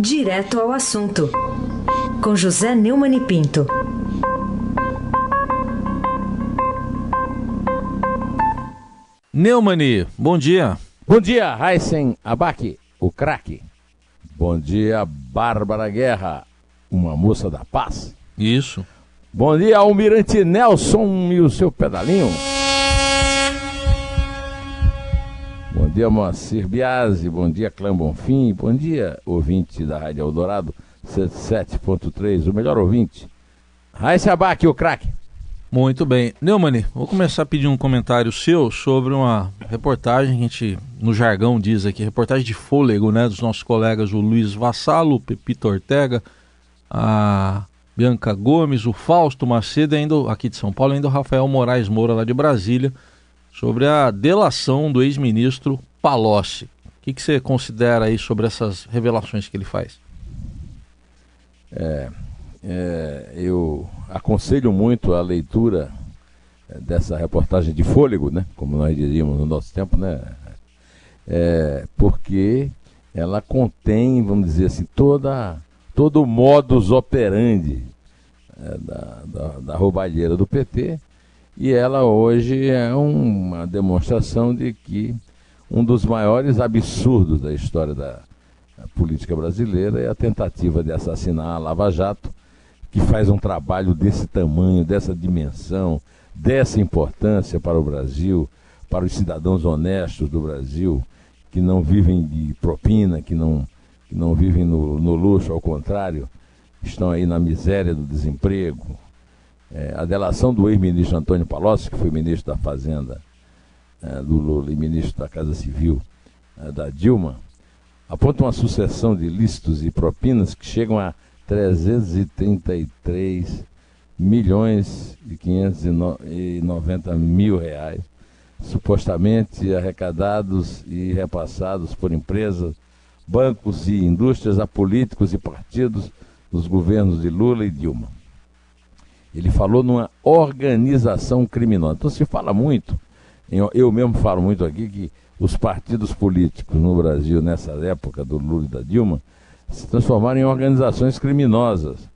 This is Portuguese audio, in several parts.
Direto ao assunto, com José Neumann e Pinto. Neumani, bom dia. Bom dia, Heisen Abac, o craque. Bom dia, Bárbara Guerra, uma moça da paz. Isso. Bom dia, Almirante Nelson e o seu pedalinho. Bom dia, Moacir Biasi. Bom dia, Clã Bonfim. Bom dia, ouvinte da Rádio Eldorado 77.3, o melhor ouvinte. Raíssa Abac, o craque. Muito bem. Neumani, vou começar a pedir um comentário seu sobre uma reportagem que a gente, no jargão, diz aqui, reportagem de fôlego, né, dos nossos colegas, o Luiz Vassalo, o Pepito Ortega, a Bianca Gomes, o Fausto Macedo, ainda aqui de São Paulo, ainda o Rafael Moraes Moura, lá de Brasília, sobre a delação do ex-ministro Palocci. O que, que, você considera aí sobre essas revelações que ele faz? É, é, eu aconselho muito a leitura é, dessa reportagem de fôlego, né? Como nós diríamos no nosso tempo, né? É, porque ela contém, vamos dizer assim, toda todo o modus operandi é, da, da, da roubalheira do PT e ela hoje é uma demonstração de que um dos maiores absurdos da história da política brasileira é a tentativa de assassinar a Lava Jato, que faz um trabalho desse tamanho, dessa dimensão, dessa importância para o Brasil, para os cidadãos honestos do Brasil, que não vivem de propina, que não, que não vivem no, no luxo, ao contrário, estão aí na miséria do desemprego, é, a delação do ex-ministro Antônio Palocci, que foi ministro da Fazenda é, do Lula e ministro da Casa Civil é, da Dilma, aponta uma sucessão de ilícitos e propinas que chegam a 333 milhões e 590 mil reais, supostamente arrecadados e repassados por empresas, bancos e indústrias a políticos e partidos dos governos de Lula e Dilma. Ele falou numa organização criminosa. Então se fala muito, eu mesmo falo muito aqui, que os partidos políticos no Brasil, nessa época do Lula e da Dilma, se transformaram em organizações criminosas.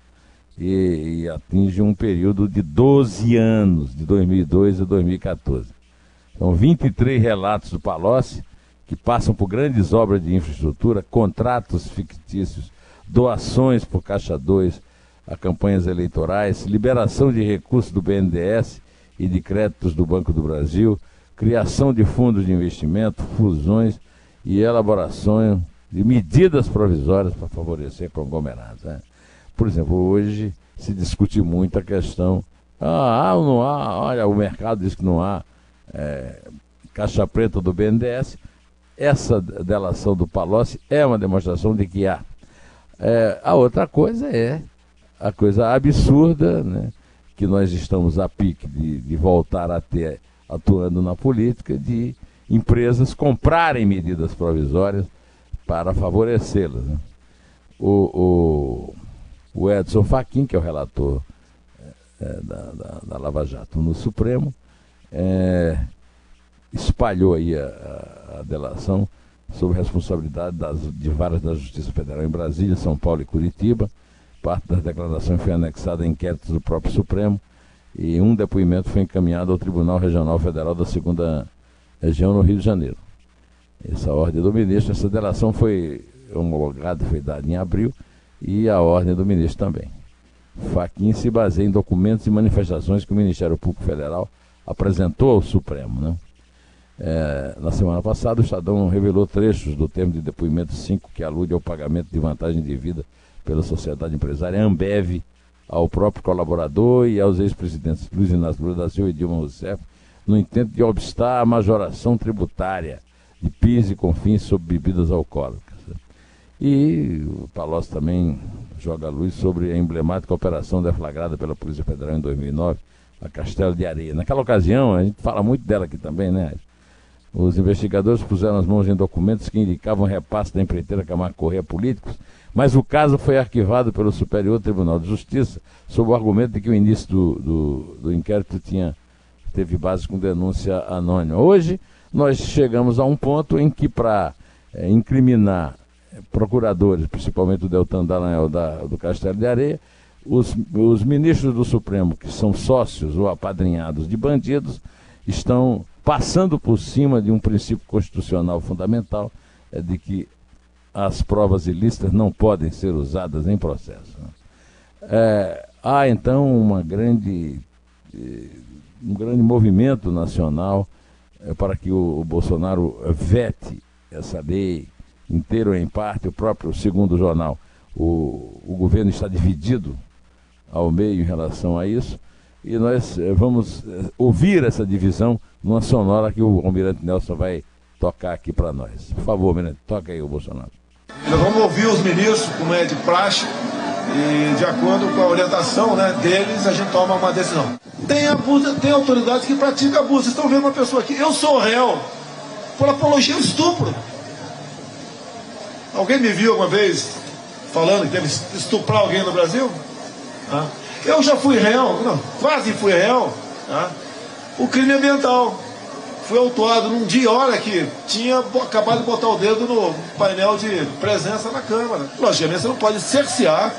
E, e atinge um período de 12 anos, de 2002 a 2014. São 23 relatos do Palocci, que passam por grandes obras de infraestrutura, contratos fictícios, doações por Caixa 2, a campanhas eleitorais, liberação de recursos do BNDES e de créditos do Banco do Brasil, criação de fundos de investimento, fusões e elaboração de medidas provisórias para favorecer conglomerados. Né? Por exemplo, hoje se discute muito a questão, ah, ou não há, olha, o mercado diz que não há é, caixa preta do BNDES, essa delação do Palocci é uma demonstração de que há. É, a outra coisa é a coisa absurda, né, que nós estamos a pique de, de voltar a ter, atuando na política, de empresas comprarem medidas provisórias para favorecê-las. Né. O, o, o, Edson Fachin, que é o relator é, da, da, da, Lava Jato no Supremo, é, espalhou aí a, a, a delação sobre responsabilidade das, de várias da Justiça Federal em Brasília, São Paulo e Curitiba, Parte das declarações foi anexada a inquéritos do próprio Supremo e um depoimento foi encaminhado ao Tribunal Regional Federal da Segunda Região no Rio de Janeiro. Essa ordem do ministro, essa delação foi homologada, foi dada em abril, e a ordem do ministro também. Faquin se baseia em documentos e manifestações que o Ministério Público Federal apresentou ao Supremo. Né? É, na semana passada, o Estadão revelou trechos do termo de depoimento 5 que alude ao pagamento de vantagem de vida pela sociedade empresária Ambev ao próprio colaborador e aos ex-presidentes Luiz Inácio Lula da Silva e Dilma Rousseff no intento de obstar a majoração tributária de PIS e CONFINS sobre bebidas alcoólicas. E o Palocci também joga luz sobre a emblemática operação deflagrada pela Polícia Federal em 2009, a Castelo de Areia. Naquela ocasião, a gente fala muito dela aqui também, né? Os investigadores puseram as mãos em documentos que indicavam repasse da empreiteira Camargo Correia políticos mas o caso foi arquivado pelo Superior Tribunal de Justiça sob o argumento de que o início do, do, do inquérito tinha, teve base com denúncia anônima. Hoje, nós chegamos a um ponto em que, para é, incriminar procuradores, principalmente o Deltan Dallagnol da, do Castelo de Areia, os, os ministros do Supremo, que são sócios ou apadrinhados de bandidos, estão passando por cima de um princípio constitucional fundamental, é de que as provas ilícitas não podem ser usadas em processo. Né? É, há então uma grande, eh, um grande movimento nacional é, para que o, Bolsonaro vete essa lei inteira ou em parte, o próprio segundo jornal. O, o governo está dividido ao meio em relação a isso, e nós eh, vamos eh, ouvir essa divisão numa sonora que o Almirante Nelson vai tocar aqui para nós. Por favor, Almirante, toca aí o Bolsonaro. Nós vamos ouvir os ministros, como é de praxe, e de acordo com a orientação né, deles, a gente toma uma decisão. Tem abuso, tem autoridades que praticam abuso. Vocês estão vendo uma pessoa aqui, eu sou réu por apologia ao estupro. Alguém me viu alguma vez falando que deve estuprar alguém no Brasil? Eu já fui réu, não, quase fui réu. O crime ambiental. Fui autuado num dia, olha que tinha acabado de botar o dedo no painel de presença na Câmara. Logicamente você não pode cercear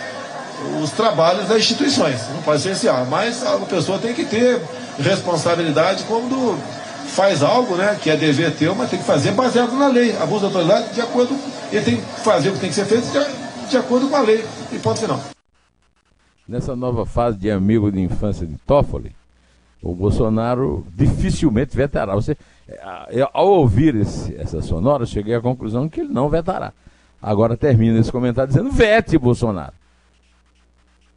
os trabalhos das instituições, não pode cercear, mas a pessoa tem que ter responsabilidade quando faz algo, né, que é dever teu, mas tem que fazer baseado na lei. Abuso da autoridade de acordo, ele tem que fazer o que tem que ser feito de, de acordo com a lei. E ponto final. Nessa nova fase de amigo de infância de Toffoli, o Bolsonaro dificilmente vetará. Você, é, ao ouvir esse, essa sonora, cheguei à conclusão que ele não vetará. Agora termina esse comentário dizendo: vete, Bolsonaro.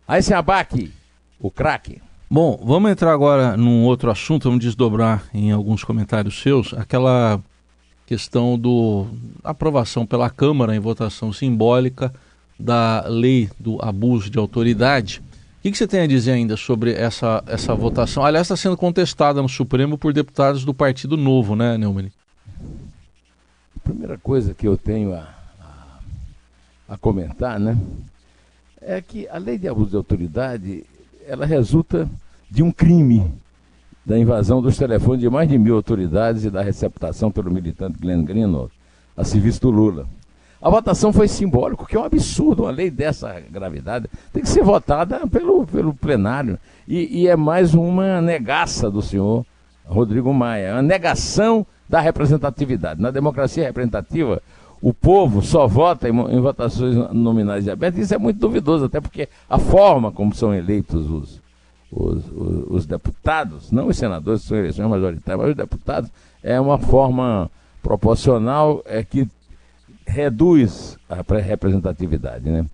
Aí se abaque, o craque. Bom, vamos entrar agora num outro assunto, vamos desdobrar em alguns comentários seus aquela questão do aprovação pela Câmara em votação simbólica da lei do abuso de autoridade. Que, que você tem a dizer ainda sobre essa, essa votação? Aliás, está sendo contestada no Supremo por deputados do Partido Novo, né, Neumann? A primeira coisa que eu tenho a, a, a comentar, né, é que a lei de abuso de autoridade, ela resulta de um crime da invasão dos telefones de mais de mil autoridades e da receptação pelo militante Glenn Greenwald a serviço do Lula. A votação foi simbólica, que é um absurdo, uma lei dessa gravidade tem que ser votada pelo, pelo plenário. E, e é mais uma negaça do senhor Rodrigo Maia, uma negação da representatividade. Na democracia representativa, o povo só vota em, em votações nominais e abertas, isso é muito duvidoso, até porque a forma como são eleitos os, os, os, os deputados, não os senadores, são eleições majoritárias, mas os deputados, é uma forma proporcional é que reduz a representatividade. Né?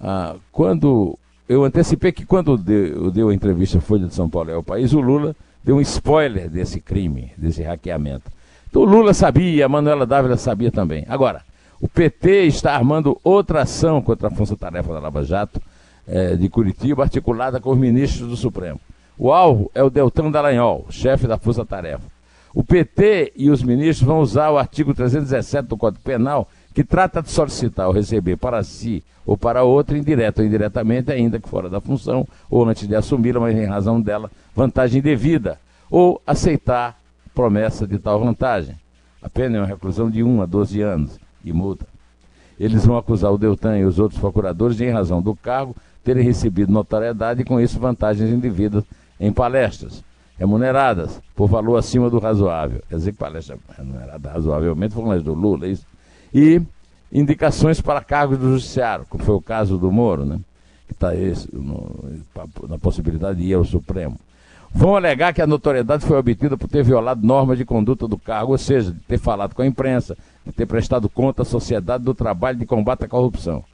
Ah, quando eu antecipei que quando deu, deu a entrevista à Folha de São Paulo é o país, o Lula deu um spoiler desse crime, desse hackeamento. Então o Lula sabia, a Manuela Dávila sabia também. Agora, o PT está armando outra ação contra a Força Tarefa da Lava Jato eh, de Curitiba, articulada com os ministros do Supremo. O alvo é o Deltan Dallagnol, chefe da Força Tarefa. O PT e os ministros vão usar o artigo 317 do Código Penal que trata de solicitar ou receber para si ou para outro, indireto ou indiretamente, ainda que fora da função, ou antes de assumi-la, mas em razão dela, vantagem devida, ou aceitar promessa de tal vantagem. A pena é uma reclusão de 1 a 12 anos e multa. Eles vão acusar o Deltan e os outros procuradores de, em razão do cargo, terem recebido notoriedade e, com isso, vantagens indevidas em palestras, remuneradas por valor acima do razoável. Quer dizer palestra remunerada razoavelmente foi do Lula, é isso? E indicações para cargos do judiciário, como foi o caso do Moro, né? que está na possibilidade de ir ao Supremo. Vão alegar que a notoriedade foi obtida por ter violado normas de conduta do cargo, ou seja, de ter falado com a imprensa, de ter prestado conta à sociedade do trabalho de combate à corrupção.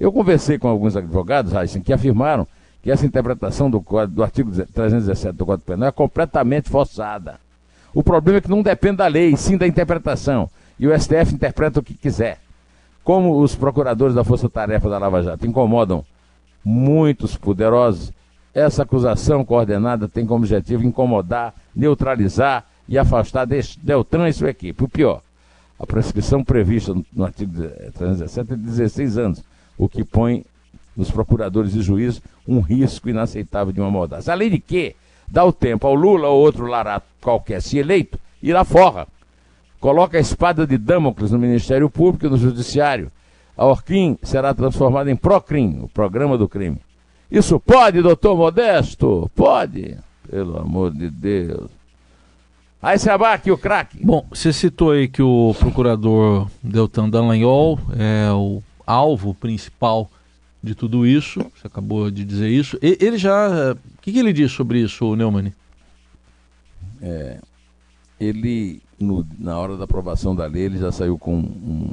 Eu conversei com alguns advogados, Heisen, que afirmaram que essa interpretação do, do artigo 317 do Código Penal é completamente forçada. O problema é que não depende da lei, sim da interpretação e o STF interpreta o que quiser. Como os procuradores da Força Tarefa da Lava Jato incomodam muitos poderosos, essa acusação coordenada tem como objetivo incomodar, neutralizar e afastar Deltan e sua equipe. O pior, a prescrição prevista no artigo 317 é de 16 anos, o que põe nos procuradores e juízes um risco inaceitável de uma maldade. Além de que, dá o tempo ao Lula ou outro larato qualquer, se eleito, ir à forra coloca a espada de Damocles no Ministério Público e no Judiciário, A Orquim será transformada em Procrim, o programa do crime. Isso pode, doutor Modesto? Pode. Pelo amor de Deus. Aí se abaque o craque. Bom, você citou aí que o procurador Deltan Dallagnol é o alvo principal de tudo isso. Você acabou de dizer isso. Ele já. O que, que, ele diz sobre isso, Neumann? É, ele, no, na hora da aprovação da lei, ele já saiu com um,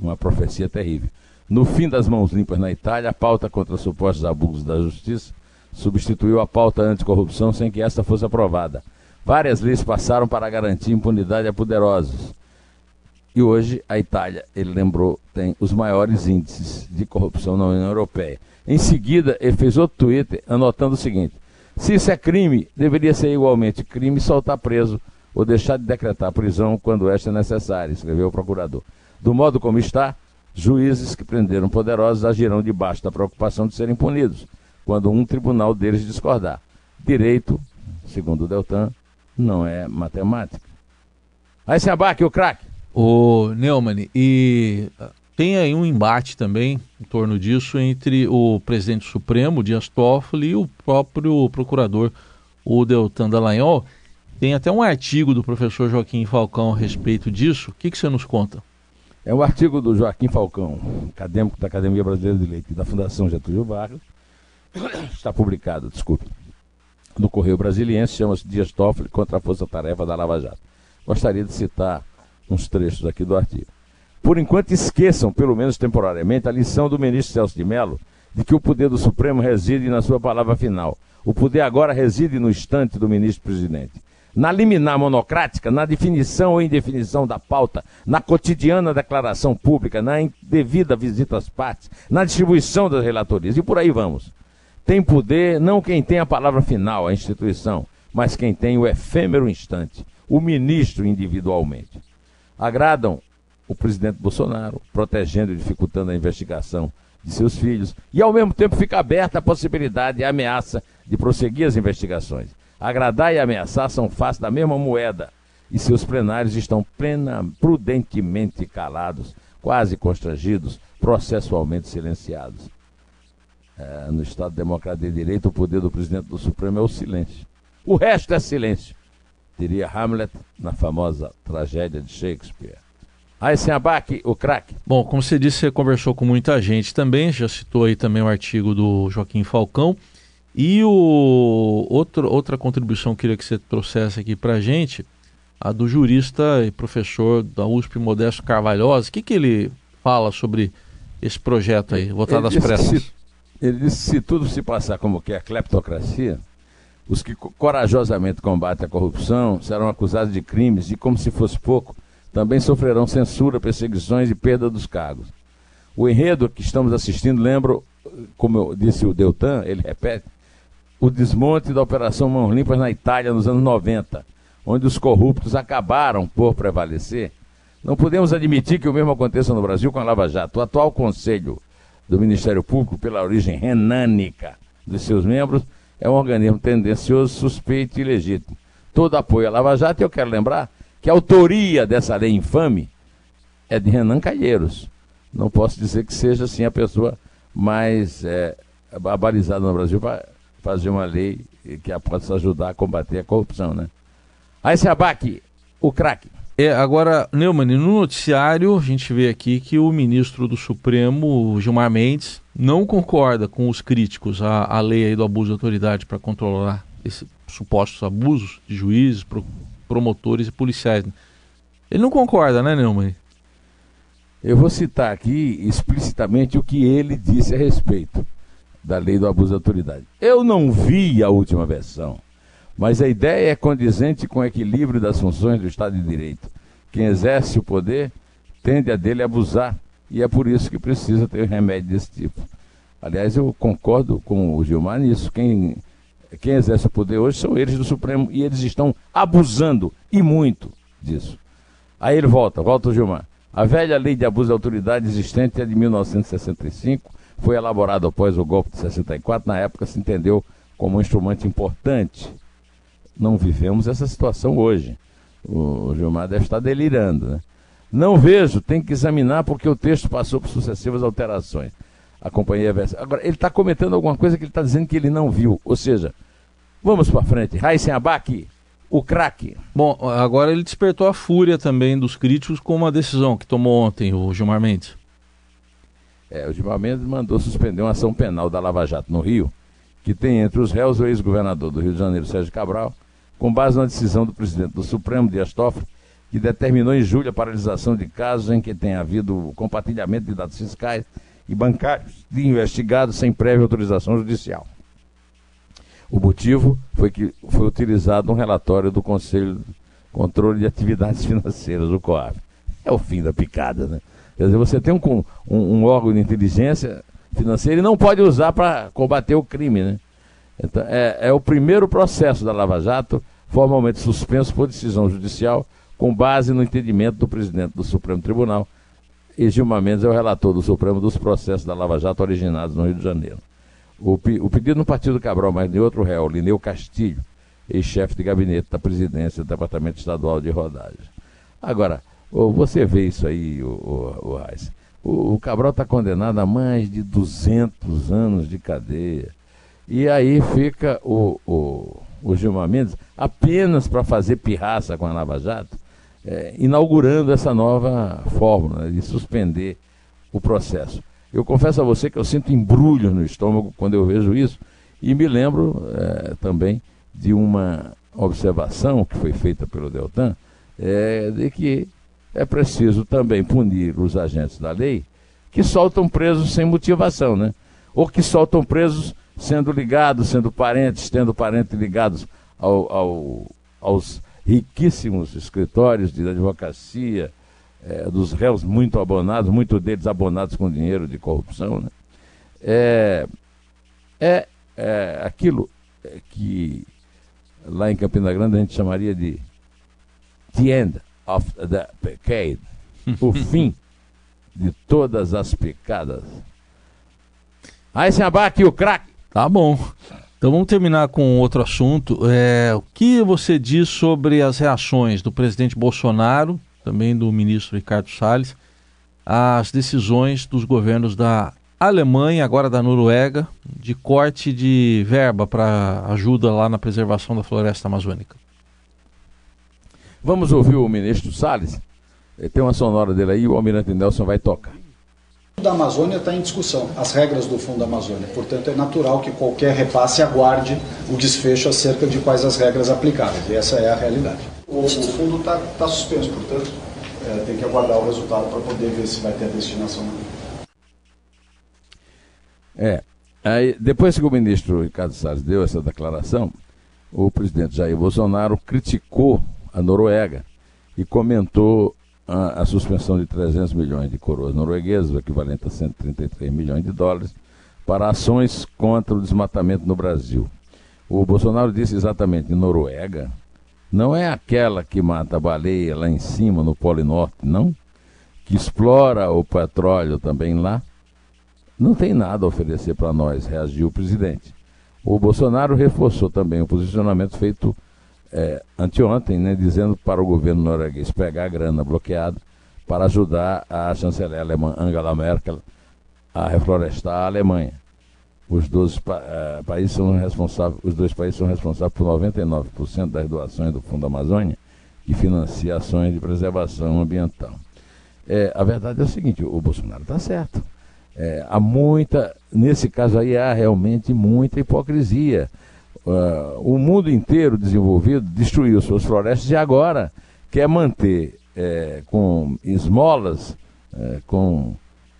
uma profecia terrível. No fim das mãos limpas na Itália, a pauta contra supostos abusos da justiça substituiu a pauta anticorrupção sem que esta fosse aprovada. Várias leis passaram para garantir impunidade a poderosos. E hoje a Itália, ele lembrou, tem os maiores índices de corrupção na União Europeia. Em seguida, ele fez outro Twitter anotando o seguinte: se isso é crime, deveria ser igualmente crime soltar preso ou deixar de decretar prisão quando esta é necessária, escreveu o procurador. Do modo como está, juízes que prenderam poderosos agirão debaixo da preocupação de serem punidos, quando um tribunal deles discordar. Direito, segundo o Deltan, não é matemática. Aí se abaque o craque. O Neumann, e tem aí um embate também em torno disso entre o presidente supremo, Dias Toffoli, e o próprio procurador, o Deltan Dallagnol. Tem até um artigo do professor Joaquim Falcão a respeito disso. O que, que você nos conta? É um artigo do Joaquim Falcão, acadêmico da Academia Brasileira de Leite da Fundação Getúlio Vargas. Está publicado, desculpe, no Correio Brasiliense, chama-se Dias Toffoli contra a Força Tarefa da Lava Jato. Gostaria de citar uns trechos aqui do artigo. Por enquanto, esqueçam, pelo menos temporariamente, a lição do ministro Celso de Mello de que o poder do Supremo reside na sua palavra final. O poder agora reside no instante do ministro-presidente na liminar monocrática, na definição ou indefinição da pauta, na cotidiana declaração pública, na devida visita às partes, na distribuição das relatorias e por aí vamos. Tem poder não quem tem a palavra final, a instituição, mas quem tem o efêmero instante, o ministro individualmente. Agradam o presidente Bolsonaro, protegendo e dificultando a investigação de seus filhos, e ao mesmo tempo fica aberta a possibilidade e a ameaça de prosseguir as investigações. Agradar e ameaçar são faces da mesma moeda, e seus plenários estão plena, prudentemente calados, quase constrangidos, processualmente silenciados. É, no Estado Democrático de Direito, o poder do presidente do Supremo é o silêncio. O resto é silêncio, diria Hamlet na famosa tragédia de Shakespeare. Aí sem abaque, o craque. Bom, como você disse, você conversou com muita gente também, já citou aí também o artigo do Joaquim Falcão. E o outro, outra contribuição que eu queria que você trouxesse aqui para a gente, a do jurista e professor da USP Modesto Carvalhosa. O que, que ele fala sobre esse projeto aí, votado às pressas? Se, ele disse que se tudo se passar como que é a cleptocracia, os que corajosamente combatem a corrupção serão acusados de crimes e, como se fosse pouco, também sofrerão censura, perseguições e perda dos cargos. O enredo que estamos assistindo lembra, como disse o Deltan, ele repete, o desmonte da Operação Mãos Limpas na Itália nos anos 90, onde os corruptos acabaram por prevalecer, não podemos admitir que o mesmo aconteça no Brasil com a Lava Jato. O atual Conselho do Ministério Público, pela origem renânica dos seus membros, é um organismo tendencioso, suspeito e ilegítimo. Todo apoio à Lava Jato, eu quero lembrar que a autoria dessa lei infame é de Renan Calheiros. Não posso dizer que seja assim a pessoa mais é, abalizada no Brasil para fazer uma lei que possa ajudar a combater a corrupção, né? Aí se abaque o craque. É, agora, Neumann, no noticiário a gente vê aqui que o ministro do Supremo, Gilmar Mendes, não concorda com os críticos à, à lei do abuso de autoridade para controlar esses supostos abusos de juízes, promotores e policiais. Ele não concorda, né, Neumann? Eu vou citar aqui explicitamente o que ele disse a respeito da lei do abuso de autoridade. Eu não vi a última versão, mas a ideia é condizente com o equilíbrio das funções do Estado de Direito. Quem exerce o poder tende a dele abusar, e é por isso que precisa ter um remédio desse tipo. Aliás, eu concordo com o Gilmar nisso. Quem, quem exerce o poder hoje são eles do Supremo, e eles estão abusando, e muito, disso. Aí ele volta, volta o Gilmar. A velha lei de abuso de autoridade existente é de 1965 foi elaborado após o golpe de 64, na época se entendeu como um instrumento importante. Não vivemos essa situação hoje. O Gilmar deve estar delirando, né? Não vejo, tem que examinar porque o texto passou por sucessivas alterações. A companhia Agora, ele está comentando alguma coisa que ele está dizendo que ele não viu. Ou seja, vamos para frente. Raíssen Abac, o craque. Bom, agora ele despertou a fúria também dos críticos com uma decisão que tomou ontem o Gilmar Mendes. É, o Gilmar Mendes mandou suspender uma ação penal da Lava Jato no Rio, que tem entre os réus o ex-governador do Rio de Janeiro, Sérgio Cabral, com base na decisão do presidente do Supremo, Dias Toffoli, que determinou em julho a paralisação de casos em que tem havido compartilhamento de dados fiscais e bancários de investigados sem prévia autorização judicial. O motivo foi que foi utilizado um relatório do Conselho de Controle de Atividades Financeiras, o COAF. É o fim da picada, né? Quer dizer, você tem um, um, um órgão de inteligência financeira e não pode usar para combater o crime, né? Então, é, é o primeiro processo da Lava Jato formalmente suspenso por decisão judicial com base no entendimento do presidente do Supremo Tribunal. E Gilmar Mendes é o relator do Supremo dos processos da Lava Jato originados no Rio de Janeiro. O, o pedido no Partido Cabral, mas de outro réu, Lineu Castilho, ex-chefe de gabinete da presidência do Departamento Estadual de Rodagem. Agora, você vê isso aí, o, o, o, o Cabral está condenado a mais de 200 anos de cadeia. E aí fica o, o, o Gilmar Mendes apenas para fazer pirraça com a Lava Jato, é, inaugurando essa nova fórmula de suspender o processo. Eu confesso a você que eu sinto embrulho no estômago quando eu vejo isso e me lembro é, também de uma observação que foi feita pelo Deltan é, de que é preciso também punir os agentes da lei que soltam presos sem motivação, né? Ou que soltam presos sendo ligados, sendo parentes, tendo parentes ligados ao, ao, aos riquíssimos escritórios de advocacia, é, dos réus muito abonados, muitos deles abonados com dinheiro de corrupção. Né? É, é, é aquilo que lá em Campina Grande a gente chamaria de the end of the decade, o fim de todas as picadas. Aí se abate o craque. Tá bom. Então vamos terminar com outro assunto. É, o que você diz sobre as reações do presidente Bolsonaro, também do ministro Ricardo Salles, às decisões dos governos da Alemanha, agora da Noruega, de corte de verba para ajuda lá na preservação da floresta amazônica? Vamos ouvir o ministro Salles. Tem uma sonora dele aí, o Almirante Nelson vai tocar da Amazônia está em discussão, as regras do Fundo da Amazônia. Portanto, é natural que qualquer repasse aguarde o desfecho acerca de quais as regras aplicáveis. E essa é a realidade. O, o fundo está tá suspenso, portanto, é, tem que aguardar o resultado para poder ver se vai ter a destinação. É. Aí, depois que o ministro Ricardo Salles deu essa declaração, o presidente Jair Bolsonaro criticou a Noruega e comentou a, a, suspensão de 300 milhões de coroas norueguesas, o equivalente a 133 milhões de dólares, para ações contra o desmatamento no Brasil. O Bolsonaro disse exatamente: Noruega não é aquela que mata a baleia lá em cima, no Polo Norte, não? Que explora o petróleo também lá? Não tem nada a oferecer para nós, reagiu o presidente. O Bolsonaro reforçou também o posicionamento feito é, anteontem, né, dizendo para o governo norueguês pegar a grana bloqueada para ajudar a chanceler alemã Angela Merkel a reflorestar a Alemanha. Os, 12 uh, países são responsáveis, os dois países são responsáveis por 99% das doações do Fundo Amazônia, que financia ações de preservação ambiental. É, a verdade é o seguinte, o Bolsonaro está certo. É, há muita, nesse caso aí há realmente muita hipocrisia. Uh, o mundo inteiro desenvolvido destruiu suas florestas e agora quer manter é, com esmolas, é, com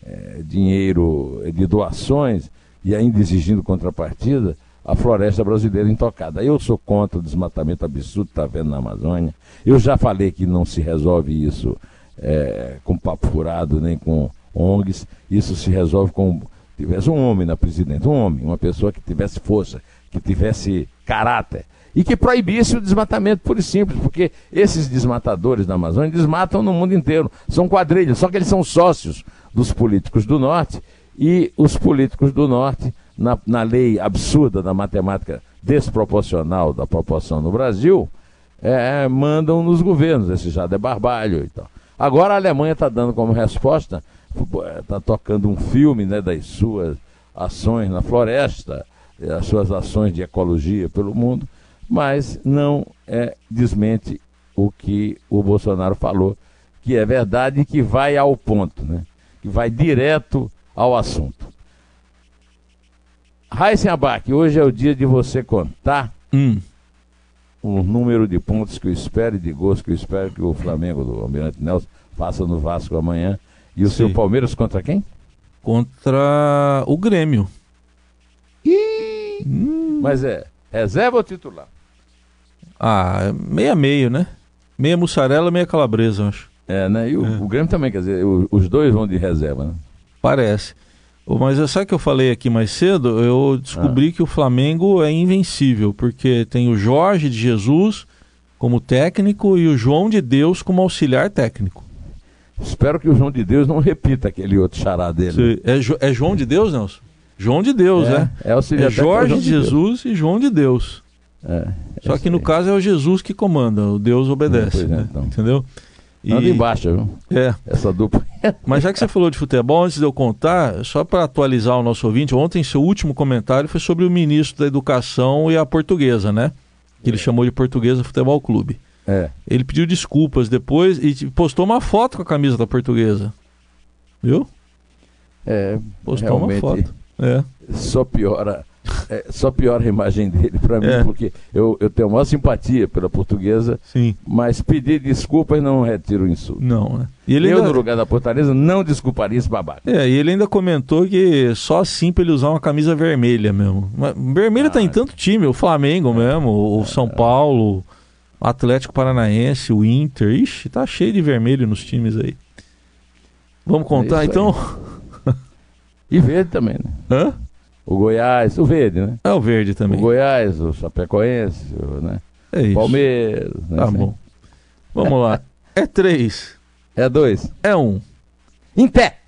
é, dinheiro de doações e ainda exigindo contrapartida a floresta brasileira intocada. Eu sou contra o desmatamento absurdo que está vendo na Amazônia. Eu já falei que não se resolve isso é, com papo furado nem com ONGs. Isso se resolve com tivesse um homem na presidência, um homem, uma pessoa que tivesse força, que tivesse caráter e que proibisse o desmatamento puro e simples, porque esses desmatadores da Amazônia desmatam no mundo inteiro. São quadrilhas, só que eles são sócios dos políticos do Norte e os políticos do Norte, na, na lei absurda da matemática desproporcional da proporção no Brasil, é, mandam nos governos. Esse já é barbalho e tal. Agora a Alemanha está dando como resposta, está tocando um filme né, das suas ações na floresta, as suas ações de ecologia pelo mundo, mas não é, desmente o que o Bolsonaro falou, que é verdade e que vai ao ponto, né? que vai direto ao assunto. Raíssen Abac, hoje é o dia de você contar Hum. o número de pontos que eu espero e de gols que eu espero que o Flamengo do Almirante Nelson faça no Vasco amanhã. E o Sim. seu Palmeiras contra quem? Contra o Grêmio. Mas é reserva ou titular? Ah, meia meio, né? Meia mussarela, meia calabresa, eu acho. É, né? E o, o Grêmio também, quer dizer, o- os dois vão de reserva, né? Parece. Mas sabe o que eu falei aqui mais cedo? Eu descobri Ah. que o Flamengo é invencível, porque tem o Jorge de Jesus como técnico e o João de Deus como auxiliar técnico. Espero que o João de Deus não repita aquele outro xará dele. Você- É, Jo- é João de Deus, Nelson? João de Deus, é, né? é auxiliar É Jorge João de Deus. Jesus e João de Deus. É, Só que no aí. caso é o Jesus que comanda, o Deus obedece. Pois é, né? então. Entendeu? E- Anda embaixo, viu? é, Essa dupla. mas já que você falou de futebol, antes de eu contar, só para atualizar o nosso ouvinte, ontem seu último comentário foi sobre o ministro da Educação e a portuguesa, né? Que ele chamou de Portuguesa Futebol Clube. É. Ele pediu desculpas depois e postou uma foto com a camisa da portuguesa. Viu? É, Postou uma foto. É. só piora. é, só piora a imagem dele pra mim, É. porque eu, eu tenho a maior simpatia pela portuguesa, Sim. mas pedir desculpas não retira o insulto. Não, né? E ele eu, ainda- no lugar da portuguesa, não desculparia esse babaca. É, e ele ainda comentou que só assim pra ele usar uma camisa vermelha mesmo. Mas vermelha tá em tanto time, o Flamengo mesmo, o São Paulo, o Atlético Paranaense, o Inter. Ixi, tá cheio de vermelho nos times aí. Vamos contar isso então? E verde também, né? Hã? O Goiás, o verde, né? É o verde O também. Goiás, o Chapecoense, o, né? É isso. Palmeiras. Né? Tá bom. Vamos lá. É três. É dois. É um. Em pé!